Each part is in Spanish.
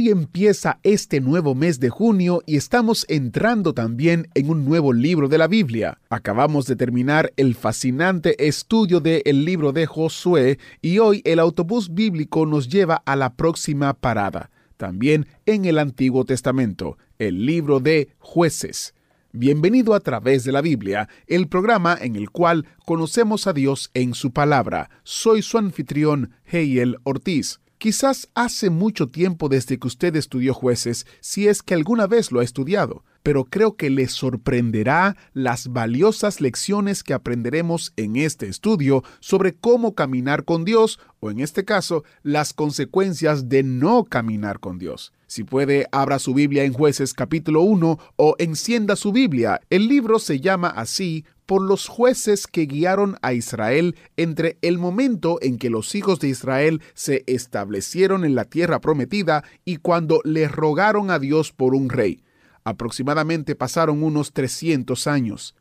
Hoy empieza este nuevo mes de junio y estamos entrando también en un nuevo libro de la Biblia. Acabamos de terminar el fascinante estudio del libro de Josué y hoy el autobús bíblico nos lleva a la próxima parada, también en el Antiguo Testamento, el libro de jueces. Bienvenido a través de la Biblia, el programa en el cual conocemos a Dios en su palabra. Soy su anfitrión, Heiel Ortiz. Quizás hace mucho tiempo desde que usted estudió jueces, si es que alguna vez lo ha estudiado, pero creo que le sorprenderá las valiosas lecciones que aprenderemos en este estudio sobre cómo caminar con Dios, o en este caso, las consecuencias de no caminar con Dios. Si puede, abra su Biblia en jueces capítulo 1 o encienda su Biblia. El libro se llama así por los jueces que guiaron a Israel entre el momento en que los hijos de Israel se establecieron en la tierra prometida y cuando le rogaron a Dios por un rey. Aproximadamente pasaron unos 300 años.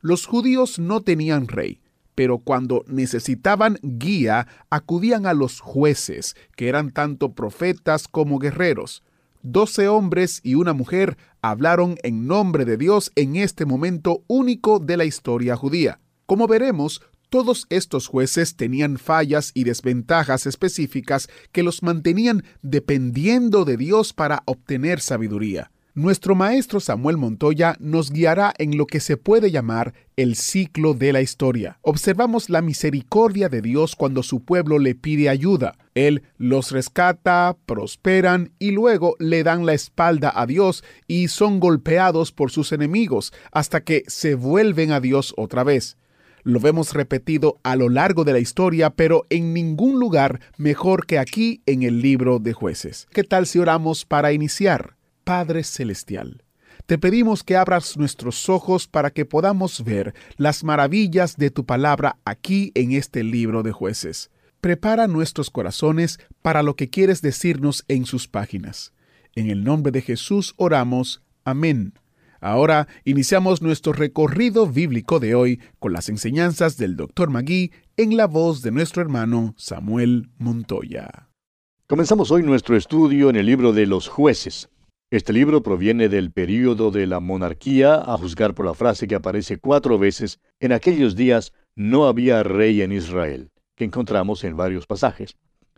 Los judíos no tenían rey, pero cuando necesitaban guía acudían a los jueces, que eran tanto profetas como guerreros. Doce hombres y una mujer hablaron en nombre de Dios en este momento único de la historia judía. Como veremos, todos estos jueces tenían fallas y desventajas específicas que los mantenían dependiendo de Dios para obtener sabiduría. Nuestro maestro Samuel Montoya nos guiará en lo que se puede llamar el ciclo de la historia. Observamos la misericordia de Dios cuando su pueblo le pide ayuda. Él los rescata, prosperan y luego le dan la espalda a Dios y son golpeados por sus enemigos hasta que se vuelven a Dios otra vez. Lo vemos repetido a lo largo de la historia, pero en ningún lugar mejor que aquí en el libro de jueces. ¿Qué tal si oramos para iniciar? Padre Celestial, te pedimos que abras nuestros ojos para que podamos ver las maravillas de tu palabra aquí en este libro de jueces. Prepara nuestros corazones para lo que quieres decirnos en sus páginas. En el nombre de Jesús oramos. Amén. Ahora iniciamos nuestro recorrido bíblico de hoy con las enseñanzas del Dr. Magui en la voz de nuestro hermano Samuel Montoya. Comenzamos hoy nuestro estudio en el libro de los jueces. Este libro proviene del período de la monarquía, a juzgar por la frase que aparece cuatro veces, en aquellos días no había rey en Israel, que encontramos en varios pasajes.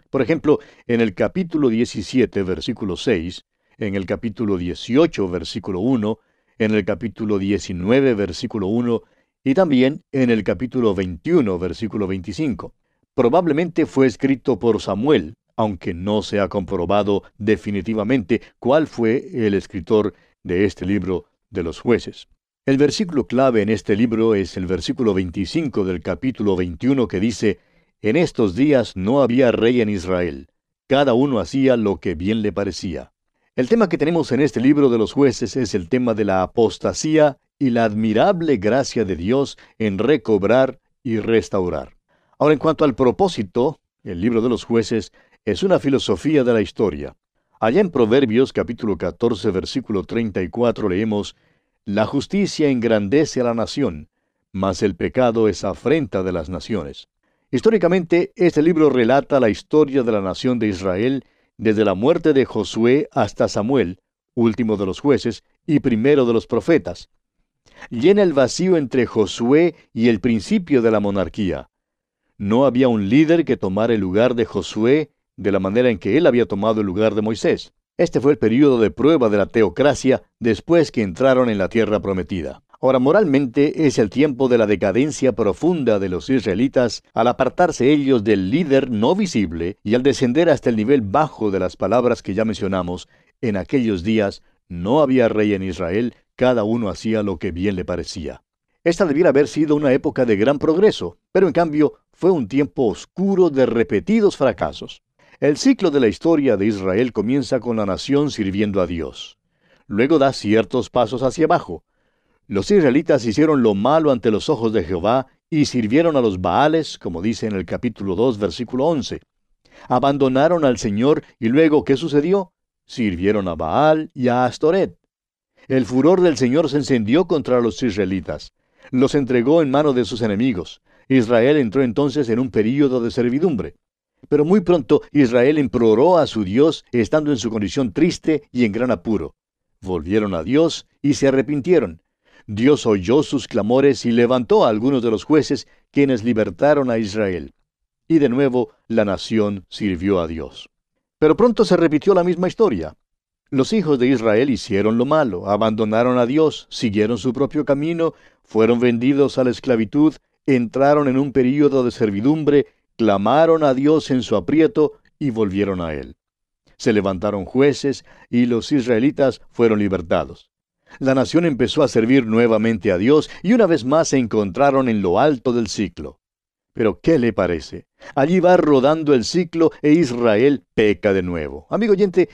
Por ejemplo, en el capítulo 17, versículo 6, en el capítulo 18, versículo 1, en el capítulo 19, versículo 1, y también en el capítulo 21, versículo 25. Probablemente fue escrito por Samuel, aunque no se ha comprobado definitivamente cuál fue el escritor de este libro de los jueces. El versículo clave en este libro es el versículo 25 del capítulo 21 que dice, En estos días no había rey en Israel, cada uno hacía lo que bien le parecía. El tema que tenemos en este libro de los jueces es el tema de la apostasía y la admirable gracia de Dios en recobrar y restaurar. Ahora, en cuanto al propósito, el libro de los jueces es una filosofía de la historia. Allá en Proverbios capítulo 14 versículo 34 leemos, La justicia engrandece a la nación, mas el pecado es afrenta de las naciones. Históricamente, este libro relata la historia de la nación de Israel desde la muerte de Josué hasta Samuel, último de los jueces y primero de los profetas. Llena el vacío entre Josué y el principio de la monarquía. No había un líder que tomara el lugar de Josué de la manera en que él había tomado el lugar de Moisés. Este fue el período de prueba de la teocracia después que entraron en la tierra prometida. Ahora, moralmente es el tiempo de la decadencia profunda de los israelitas al apartarse ellos del líder no visible y al descender hasta el nivel bajo de las palabras que ya mencionamos. En aquellos días no había rey en Israel, cada uno hacía lo que bien le parecía. Esta debiera haber sido una época de gran progreso, pero en cambio fue un tiempo oscuro de repetidos fracasos. El ciclo de la historia de Israel comienza con la nación sirviendo a Dios. Luego da ciertos pasos hacia abajo. Los israelitas hicieron lo malo ante los ojos de Jehová y sirvieron a los Baales, como dice en el capítulo 2, versículo 11. Abandonaron al Señor y luego, ¿qué sucedió? Sirvieron a Baal y a Astoret. El furor del Señor se encendió contra los israelitas. Los entregó en mano de sus enemigos. Israel entró entonces en un período de servidumbre. Pero muy pronto Israel imploró a su Dios, estando en su condición triste y en gran apuro. Volvieron a Dios y se arrepintieron. Dios oyó sus clamores y levantó a algunos de los jueces, quienes libertaron a Israel. Y de nuevo la nación sirvió a Dios. Pero pronto se repitió la misma historia. Los hijos de Israel hicieron lo malo, abandonaron a Dios, siguieron su propio camino, fueron vendidos a la esclavitud, entraron en un período de servidumbre, clamaron a Dios en su aprieto y volvieron a Él. Se levantaron jueces y los israelitas fueron libertados. La nación empezó a servir nuevamente a Dios y una vez más se encontraron en lo alto del ciclo. Pero ¿qué le parece? Allí va rodando el ciclo e Israel peca de nuevo. Amigo oyente,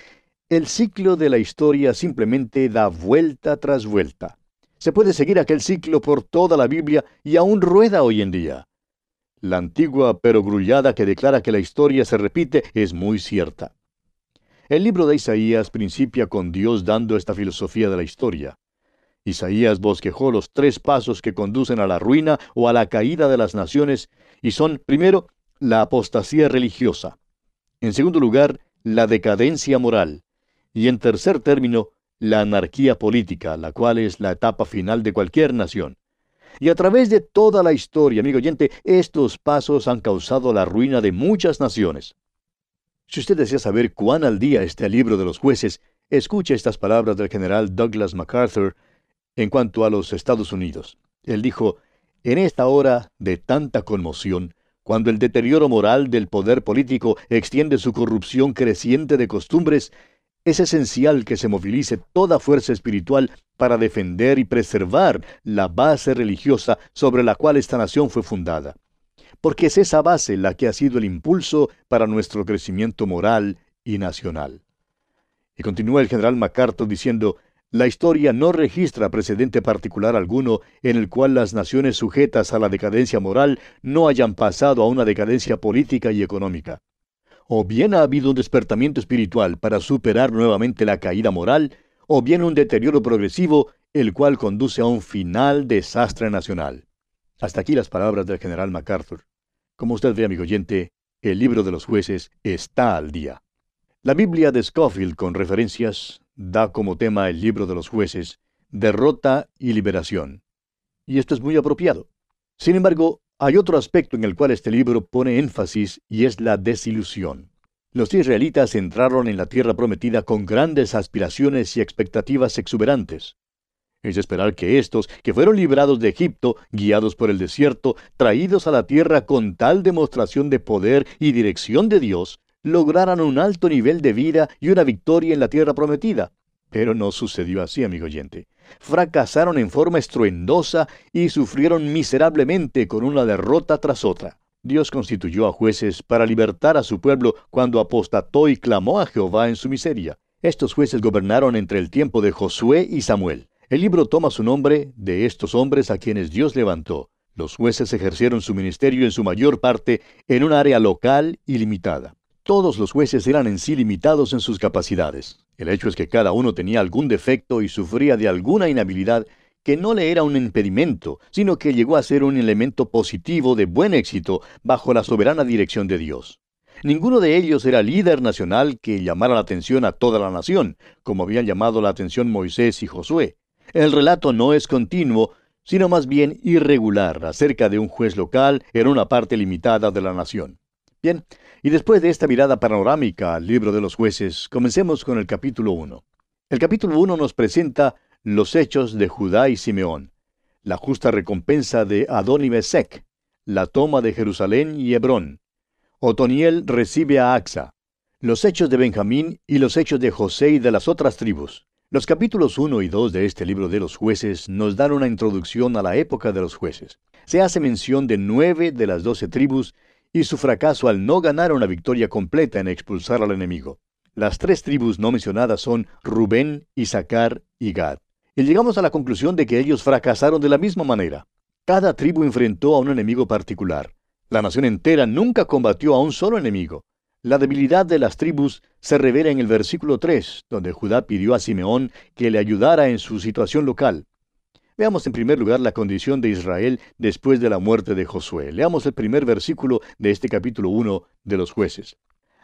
el ciclo de la historia simplemente da vuelta tras vuelta. Se puede seguir aquel ciclo por toda la Biblia y aún rueda hoy en día. La antigua perogrullada que declara que la historia se repite es muy cierta. El libro de Isaías principia con Dios dando esta filosofía de la historia. Isaías bosquejó los tres pasos que conducen a la ruina o a la caída de las naciones, y son, primero, la apostasía religiosa, en segundo lugar, la decadencia moral, y en tercer término, la anarquía política, la cual es la etapa final de cualquier nación. Y a través de toda la historia, amigo oyente, estos pasos han causado la ruina de muchas naciones. Si usted desea saber cuán al día está el libro de los jueces, escuche estas palabras del general Douglas MacArthur en cuanto a los Estados Unidos. Él dijo, en esta hora de tanta conmoción, cuando el deterioro moral del poder político extiende su corrupción creciente de costumbres, es esencial que se movilice toda fuerza espiritual para defender y preservar la base religiosa sobre la cual esta nación fue fundada. Porque es esa base la que ha sido el impulso para nuestro crecimiento moral y nacional. Y continúa el general MacArthur diciendo, la historia no registra precedente particular alguno en el cual las naciones sujetas a la decadencia moral no hayan pasado a una decadencia política y económica o bien ha habido un despertamiento espiritual para superar nuevamente la caída moral, o bien un deterioro progresivo, el cual conduce a un final desastre nacional. Hasta aquí las palabras del general MacArthur. Como usted ve, amigo oyente, el libro de los jueces está al día. La Biblia de Scofield, con referencias, da como tema el libro de los jueces, derrota y liberación. Y esto es muy apropiado. Sin embargo, hay otro aspecto en el cual este libro pone énfasis y es la desilusión. Los israelitas entraron en la tierra prometida con grandes aspiraciones y expectativas exuberantes. Es esperar que estos, que fueron librados de Egipto, guiados por el desierto, traídos a la tierra con tal demostración de poder y dirección de Dios, lograran un alto nivel de vida y una victoria en la tierra prometida. Pero no sucedió así, amigo oyente fracasaron en forma estruendosa y sufrieron miserablemente con una derrota tras otra. Dios constituyó a jueces para libertar a su pueblo cuando apostató y clamó a Jehová en su miseria. Estos jueces gobernaron entre el tiempo de Josué y Samuel. El libro toma su nombre de estos hombres a quienes Dios levantó. Los jueces ejercieron su ministerio en su mayor parte en un área local y limitada. Todos los jueces eran en sí limitados en sus capacidades. El hecho es que cada uno tenía algún defecto y sufría de alguna inhabilidad que no le era un impedimento, sino que llegó a ser un elemento positivo de buen éxito bajo la soberana dirección de Dios. Ninguno de ellos era líder nacional que llamara la atención a toda la nación, como habían llamado la atención Moisés y Josué. El relato no es continuo, sino más bien irregular acerca de un juez local en una parte limitada de la nación. Bien, y después de esta mirada panorámica al libro de los jueces, comencemos con el capítulo 1. El capítulo 1 nos presenta los hechos de Judá y Simeón, la justa recompensa de Adón y Mesec, la toma de Jerusalén y Hebrón. Otoniel recibe a Axa, los hechos de Benjamín y los hechos de José y de las otras tribus. Los capítulos 1 y 2 de este libro de los jueces nos dan una introducción a la época de los jueces. Se hace mención de nueve de las doce tribus y su fracaso al no ganar una victoria completa en expulsar al enemigo. Las tres tribus no mencionadas son Rubén, Isaacar y Gad. Y llegamos a la conclusión de que ellos fracasaron de la misma manera. Cada tribu enfrentó a un enemigo particular. La nación entera nunca combatió a un solo enemigo. La debilidad de las tribus se revela en el versículo 3, donde Judá pidió a Simeón que le ayudara en su situación local. Veamos en primer lugar la condición de Israel después de la muerte de Josué. Leamos el primer versículo de este capítulo 1 de los jueces.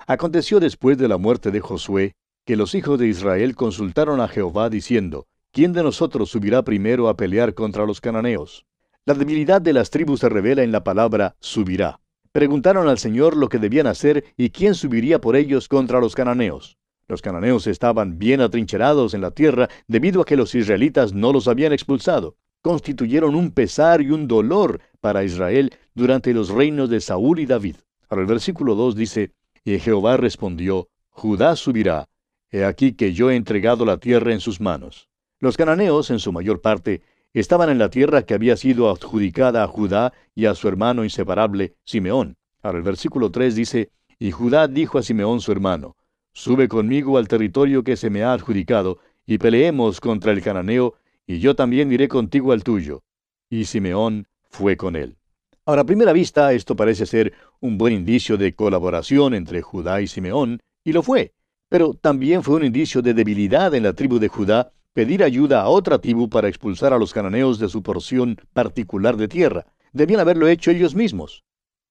Aconteció después de la muerte de Josué que los hijos de Israel consultaron a Jehová diciendo, ¿quién de nosotros subirá primero a pelear contra los cananeos? La debilidad de las tribus se revela en la palabra subirá. Preguntaron al Señor lo que debían hacer y quién subiría por ellos contra los cananeos. Los cananeos estaban bien atrincherados en la tierra debido a que los israelitas no los habían expulsado. Constituyeron un pesar y un dolor para Israel durante los reinos de Saúl y David. Ahora el versículo 2 dice, Y Jehová respondió, Judá subirá, he aquí que yo he entregado la tierra en sus manos. Los cananeos, en su mayor parte, estaban en la tierra que había sido adjudicada a Judá y a su hermano inseparable, Simeón. Ahora el versículo 3 dice, Y Judá dijo a Simeón su hermano, Sube conmigo al territorio que se me ha adjudicado, y peleemos contra el cananeo, y yo también iré contigo al tuyo. Y Simeón fue con él. Ahora, a primera vista, esto parece ser un buen indicio de colaboración entre Judá y Simeón, y lo fue. Pero también fue un indicio de debilidad en la tribu de Judá pedir ayuda a otra tribu para expulsar a los cananeos de su porción particular de tierra. Debían haberlo hecho ellos mismos.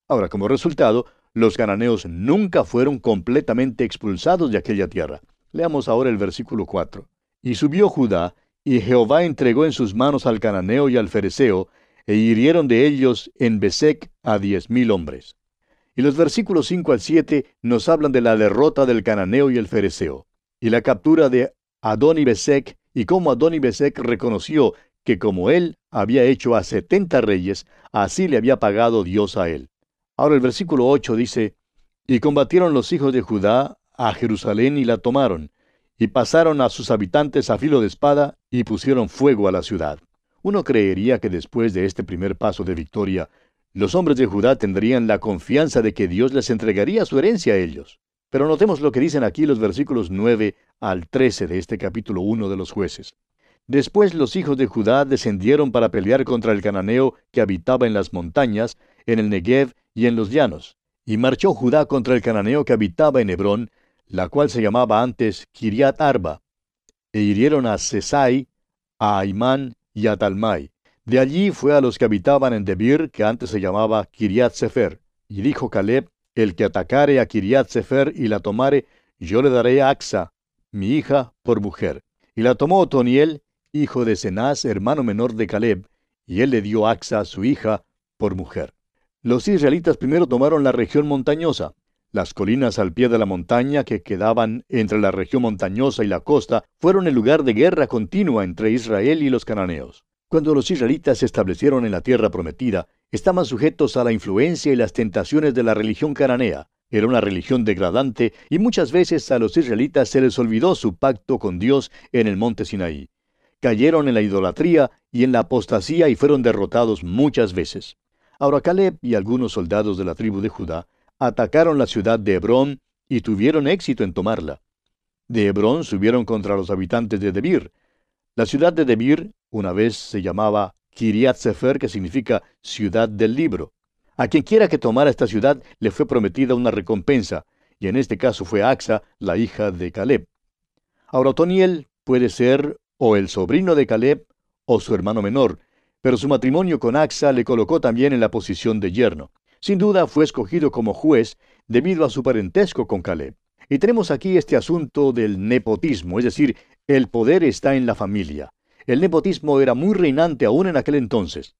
Ahora, como resultado, los cananeos nunca fueron completamente expulsados de aquella tierra. Leamos ahora el versículo 4. Y subió Judá, y Jehová entregó en sus manos al cananeo y al fereceo, e hirieron de ellos en Besec a diez mil hombres. Y los versículos 5 al 7 nos hablan de la derrota del cananeo y el fereceo, y la captura de Adón y Besec, y cómo Adón y Besec reconoció que como él había hecho a setenta reyes, así le había pagado Dios a él. Ahora el versículo 8 dice, Y combatieron los hijos de Judá a Jerusalén y la tomaron, y pasaron a sus habitantes a filo de espada y pusieron fuego a la ciudad. Uno creería que después de este primer paso de victoria, los hombres de Judá tendrían la confianza de que Dios les entregaría su herencia a ellos. Pero notemos lo que dicen aquí los versículos 9 al 13 de este capítulo 1 de los jueces. Después los hijos de Judá descendieron para pelear contra el cananeo que habitaba en las montañas, en el Negev y en los llanos. Y marchó Judá contra el cananeo que habitaba en Hebrón, la cual se llamaba antes Kiriat Arba. E hirieron a Sesai, a Aimán y a Talmai. De allí fue a los que habitaban en Debir, que antes se llamaba Kiriat Sefer. Y dijo Caleb, el que atacare a Kiriat Sefer y la tomare, yo le daré a Axa, mi hija, por mujer. Y la tomó Otoniel, hijo de Cenaz, hermano menor de Caleb, y él le dio a su hija, por mujer. Los israelitas primero tomaron la región montañosa. Las colinas al pie de la montaña que quedaban entre la región montañosa y la costa fueron el lugar de guerra continua entre Israel y los cananeos. Cuando los israelitas se establecieron en la tierra prometida, estaban sujetos a la influencia y las tentaciones de la religión cananea. Era una religión degradante y muchas veces a los israelitas se les olvidó su pacto con Dios en el monte Sinaí. Cayeron en la idolatría y en la apostasía y fueron derrotados muchas veces. Ahora Caleb y algunos soldados de la tribu de Judá atacaron la ciudad de Hebrón y tuvieron éxito en tomarla. De Hebrón subieron contra los habitantes de Debir. La ciudad de Debir una vez se llamaba Kiriat Sefer, que significa ciudad del libro. A quien quiera que tomara esta ciudad le fue prometida una recompensa, y en este caso fue Axa, la hija de Caleb. Ahora Otoniel puede ser o el sobrino de Caleb o su hermano menor, pero su matrimonio con Axa le colocó también en la posición de yerno. Sin duda fue escogido como juez debido a su parentesco con Caleb. Y tenemos aquí este asunto del nepotismo, es decir, el poder está en la familia. El nepotismo era muy reinante aún en aquel entonces.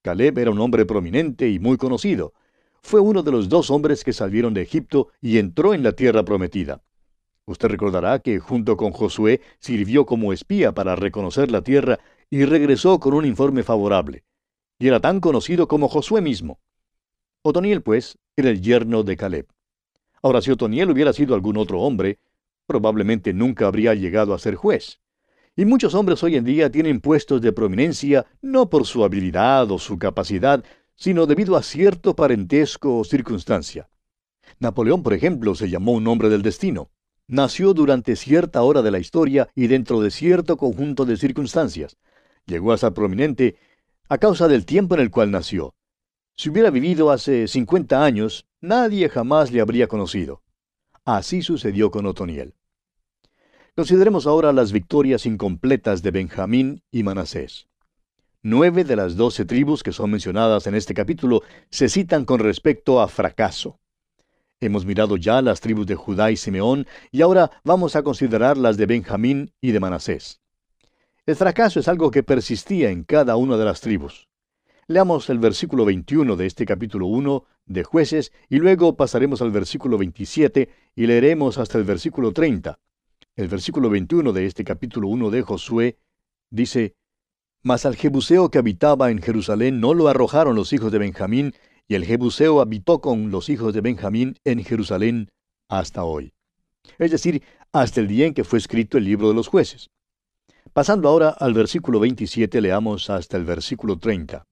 Caleb era un hombre prominente y muy conocido. Fue uno de los dos hombres que salieron de Egipto y entró en la tierra prometida. Usted recordará que junto con Josué sirvió como espía para reconocer la tierra y regresó con un informe favorable. Y era tan conocido como Josué mismo. Otoniel, pues, era el yerno de Caleb. Ahora, si Otoniel hubiera sido algún otro hombre, probablemente nunca habría llegado a ser juez. Y muchos hombres hoy en día tienen puestos de prominencia no por su habilidad o su capacidad, sino debido a cierto parentesco o circunstancia. Napoleón, por ejemplo, se llamó un hombre del destino. Nació durante cierta hora de la historia y dentro de cierto conjunto de circunstancias. Llegó a ser prominente a causa del tiempo en el cual nació. Si hubiera vivido hace 50 años, nadie jamás le habría conocido. Así sucedió con Otoniel. Consideremos ahora las victorias incompletas de Benjamín y Manasés. Nueve de las doce tribus que son mencionadas en este capítulo se citan con respecto a fracaso. Hemos mirado ya las tribus de Judá y Simeón y ahora vamos a considerar las de Benjamín y de Manasés. El fracaso es algo que persistía en cada una de las tribus. Leamos el versículo 21 de este capítulo 1 de jueces y luego pasaremos al versículo 27 y leeremos hasta el versículo 30. El versículo 21 de este capítulo 1 de Josué dice, Mas al Jebuseo que habitaba en Jerusalén no lo arrojaron los hijos de Benjamín, y el Jebuseo habitó con los hijos de Benjamín en Jerusalén hasta hoy. Es decir, hasta el día en que fue escrito el libro de los jueces. Pasando ahora al versículo 27, leamos hasta el versículo 30.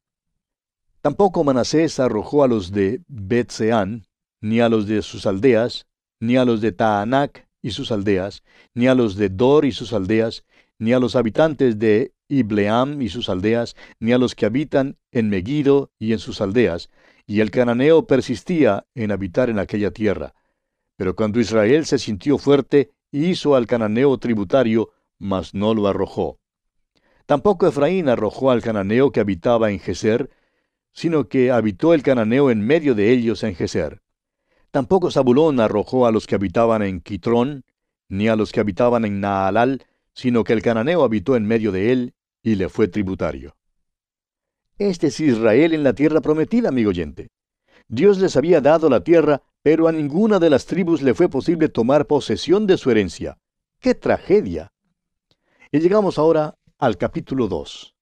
Tampoco Manasés arrojó a los de Betseán, ni a los de sus aldeas, ni a los de Taanac y sus aldeas, ni a los de Dor y sus aldeas, ni a los habitantes de Ibleam y sus aldeas, ni a los que habitan en Megiddo y en sus aldeas, y el cananeo persistía en habitar en aquella tierra. Pero cuando Israel se sintió fuerte, hizo al cananeo tributario, mas no lo arrojó. Tampoco Efraín arrojó al cananeo que habitaba en Geser, sino que habitó el cananeo en medio de ellos en Geser. Tampoco Zabulón arrojó a los que habitaban en Quitrón, ni a los que habitaban en Naalal, sino que el cananeo habitó en medio de él y le fue tributario. Este es Israel en la tierra prometida, amigo oyente. Dios les había dado la tierra, pero a ninguna de las tribus le fue posible tomar posesión de su herencia. ¡Qué tragedia! Y llegamos ahora al capítulo 2.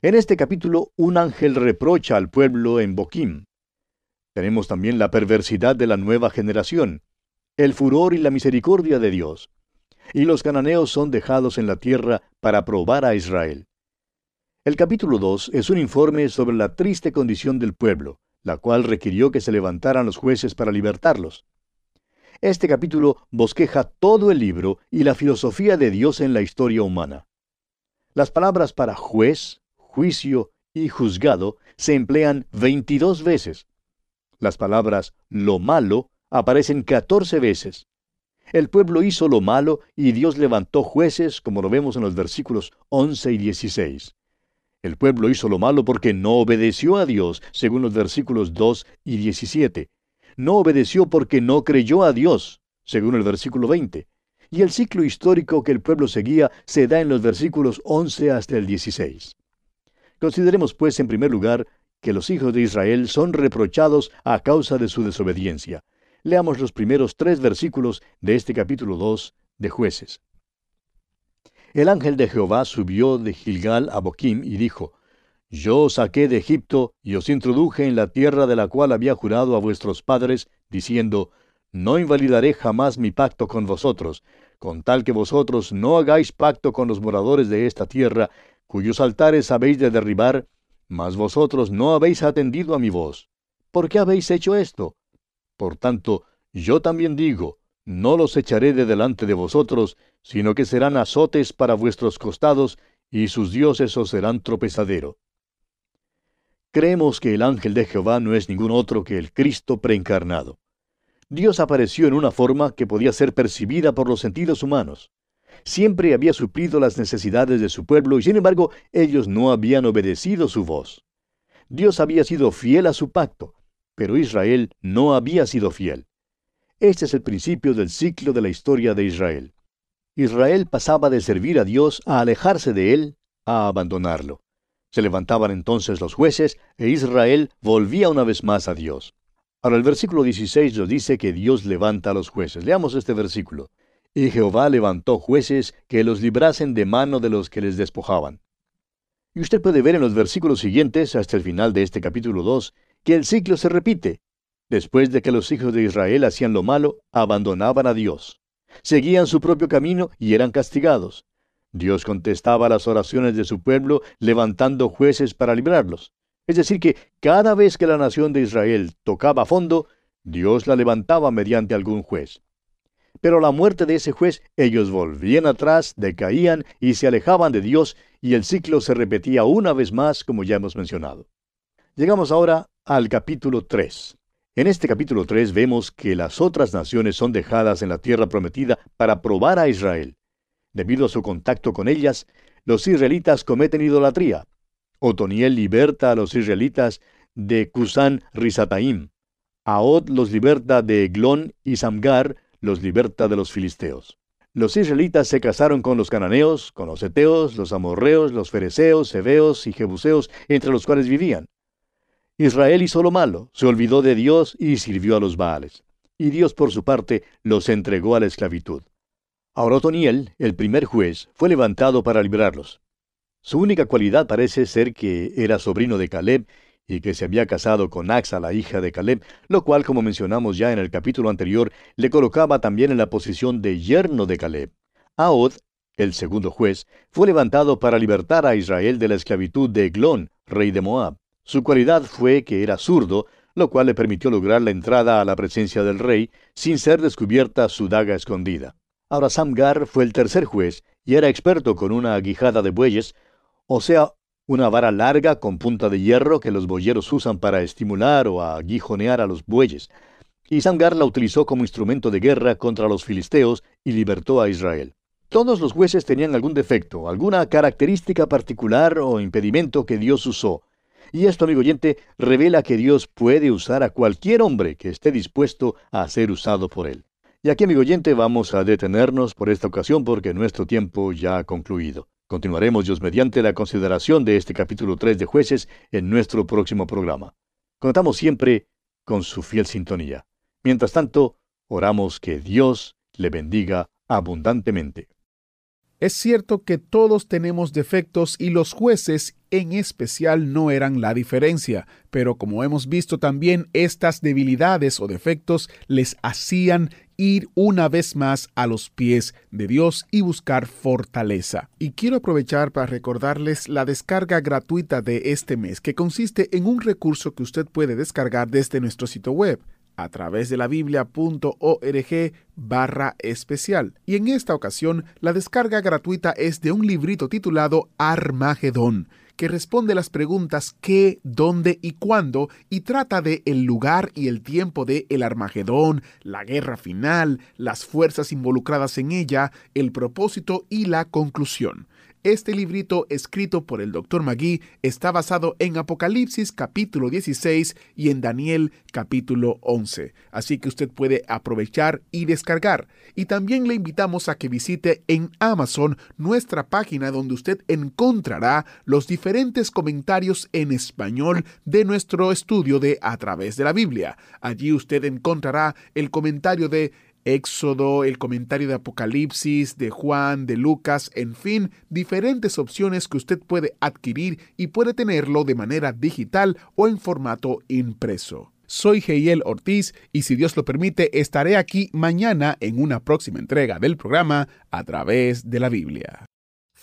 En este capítulo un ángel reprocha al pueblo en Boquim. Tenemos también la perversidad de la nueva generación, el furor y la misericordia de Dios. Y los cananeos son dejados en la tierra para probar a Israel. El capítulo 2 es un informe sobre la triste condición del pueblo, la cual requirió que se levantaran los jueces para libertarlos. Este capítulo bosqueja todo el libro y la filosofía de Dios en la historia humana. Las palabras para juez, juicio y juzgado se emplean 22 veces. Las palabras lo malo aparecen 14 veces. El pueblo hizo lo malo y Dios levantó jueces, como lo vemos en los versículos 11 y 16. El pueblo hizo lo malo porque no obedeció a Dios, según los versículos 2 y 17. No obedeció porque no creyó a Dios, según el versículo 20. Y el ciclo histórico que el pueblo seguía se da en los versículos 11 hasta el 16. Consideremos pues en primer lugar que los hijos de Israel son reprochados a causa de su desobediencia. Leamos los primeros tres versículos de este capítulo 2 de jueces. El ángel de Jehová subió de Gilgal a Boquim y dijo, Yo os saqué de Egipto y os introduje en la tierra de la cual había jurado a vuestros padres, diciendo, No invalidaré jamás mi pacto con vosotros, con tal que vosotros no hagáis pacto con los moradores de esta tierra, cuyos altares habéis de derribar, mas vosotros no habéis atendido a mi voz. ¿Por qué habéis hecho esto? Por tanto, yo también digo, no los echaré de delante de vosotros, sino que serán azotes para vuestros costados, y sus dioses os serán tropezadero. Creemos que el ángel de Jehová no es ningún otro que el Cristo preencarnado. Dios apareció en una forma que podía ser percibida por los sentidos humanos. Siempre había suplido las necesidades de su pueblo y sin embargo ellos no habían obedecido su voz. Dios había sido fiel a su pacto, pero Israel no había sido fiel. Este es el principio del ciclo de la historia de Israel. Israel pasaba de servir a Dios a alejarse de Él, a abandonarlo. Se levantaban entonces los jueces e Israel volvía una vez más a Dios. Ahora el versículo 16 nos dice que Dios levanta a los jueces. Leamos este versículo. Y Jehová levantó jueces que los librasen de mano de los que les despojaban. Y usted puede ver en los versículos siguientes, hasta el final de este capítulo 2, que el ciclo se repite. Después de que los hijos de Israel hacían lo malo, abandonaban a Dios. Seguían su propio camino y eran castigados. Dios contestaba las oraciones de su pueblo levantando jueces para librarlos. Es decir, que cada vez que la nación de Israel tocaba fondo, Dios la levantaba mediante algún juez. Pero a la muerte de ese juez, ellos volvían atrás, decaían y se alejaban de Dios, y el ciclo se repetía una vez más, como ya hemos mencionado. Llegamos ahora al capítulo 3. En este capítulo 3 vemos que las otras naciones son dejadas en la tierra prometida para probar a Israel. Debido a su contacto con ellas, los israelitas cometen idolatría. Otoniel liberta a los israelitas de Cusán Risataim. Aod los liberta de Eglón y Samgar los liberta de los filisteos. Los israelitas se casaron con los cananeos, con los eteos, los amorreos, los fereceos, heveos y jebuseos, entre los cuales vivían. Israel hizo lo malo, se olvidó de Dios y sirvió a los Baales. Y Dios, por su parte, los entregó a la esclavitud. Ahora el primer juez, fue levantado para librarlos. Su única cualidad parece ser que era sobrino de Caleb y que se había casado con Axa, la hija de Caleb, lo cual, como mencionamos ya en el capítulo anterior, le colocaba también en la posición de yerno de Caleb. Ahod, el segundo juez, fue levantado para libertar a Israel de la esclavitud de Eglón, rey de Moab. Su cualidad fue que era zurdo, lo cual le permitió lograr la entrada a la presencia del rey sin ser descubierta su daga escondida. Ahora Samgar fue el tercer juez y era experto con una aguijada de bueyes, o sea, una vara larga con punta de hierro que los boyeros usan para estimular o aguijonear a los bueyes. Y Samgar la utilizó como instrumento de guerra contra los filisteos y libertó a Israel. Todos los jueces tenían algún defecto, alguna característica particular o impedimento que Dios usó. Y esto, amigo oyente, revela que Dios puede usar a cualquier hombre que esté dispuesto a ser usado por él. Y aquí, amigo oyente, vamos a detenernos por esta ocasión porque nuestro tiempo ya ha concluido. Continuaremos, Dios mediante, la consideración de este capítulo 3 de jueces en nuestro próximo programa. Contamos siempre con su fiel sintonía. Mientras tanto, oramos que Dios le bendiga abundantemente. Es cierto que todos tenemos defectos y los jueces en especial no eran la diferencia, pero como hemos visto también, estas debilidades o defectos les hacían ir una vez más a los pies de Dios y buscar fortaleza. Y quiero aprovechar para recordarles la descarga gratuita de este mes, que consiste en un recurso que usted puede descargar desde nuestro sitio web a través de la biblia.org barra especial. Y en esta ocasión, la descarga gratuita es de un librito titulado Armagedón que responde las preguntas qué, dónde y cuándo y trata de el lugar y el tiempo de el Armagedón, la guerra final, las fuerzas involucradas en ella, el propósito y la conclusión. Este librito escrito por el Dr. Magui está basado en Apocalipsis capítulo 16 y en Daniel capítulo 11, así que usted puede aprovechar y descargar. Y también le invitamos a que visite en Amazon nuestra página donde usted encontrará los diferentes comentarios en español de nuestro estudio de A través de la Biblia. Allí usted encontrará el comentario de Éxodo, el comentario de Apocalipsis, de Juan, de Lucas, en fin, diferentes opciones que usted puede adquirir y puede tenerlo de manera digital o en formato impreso. Soy Geiel Ortiz y si Dios lo permite estaré aquí mañana en una próxima entrega del programa a través de la Biblia.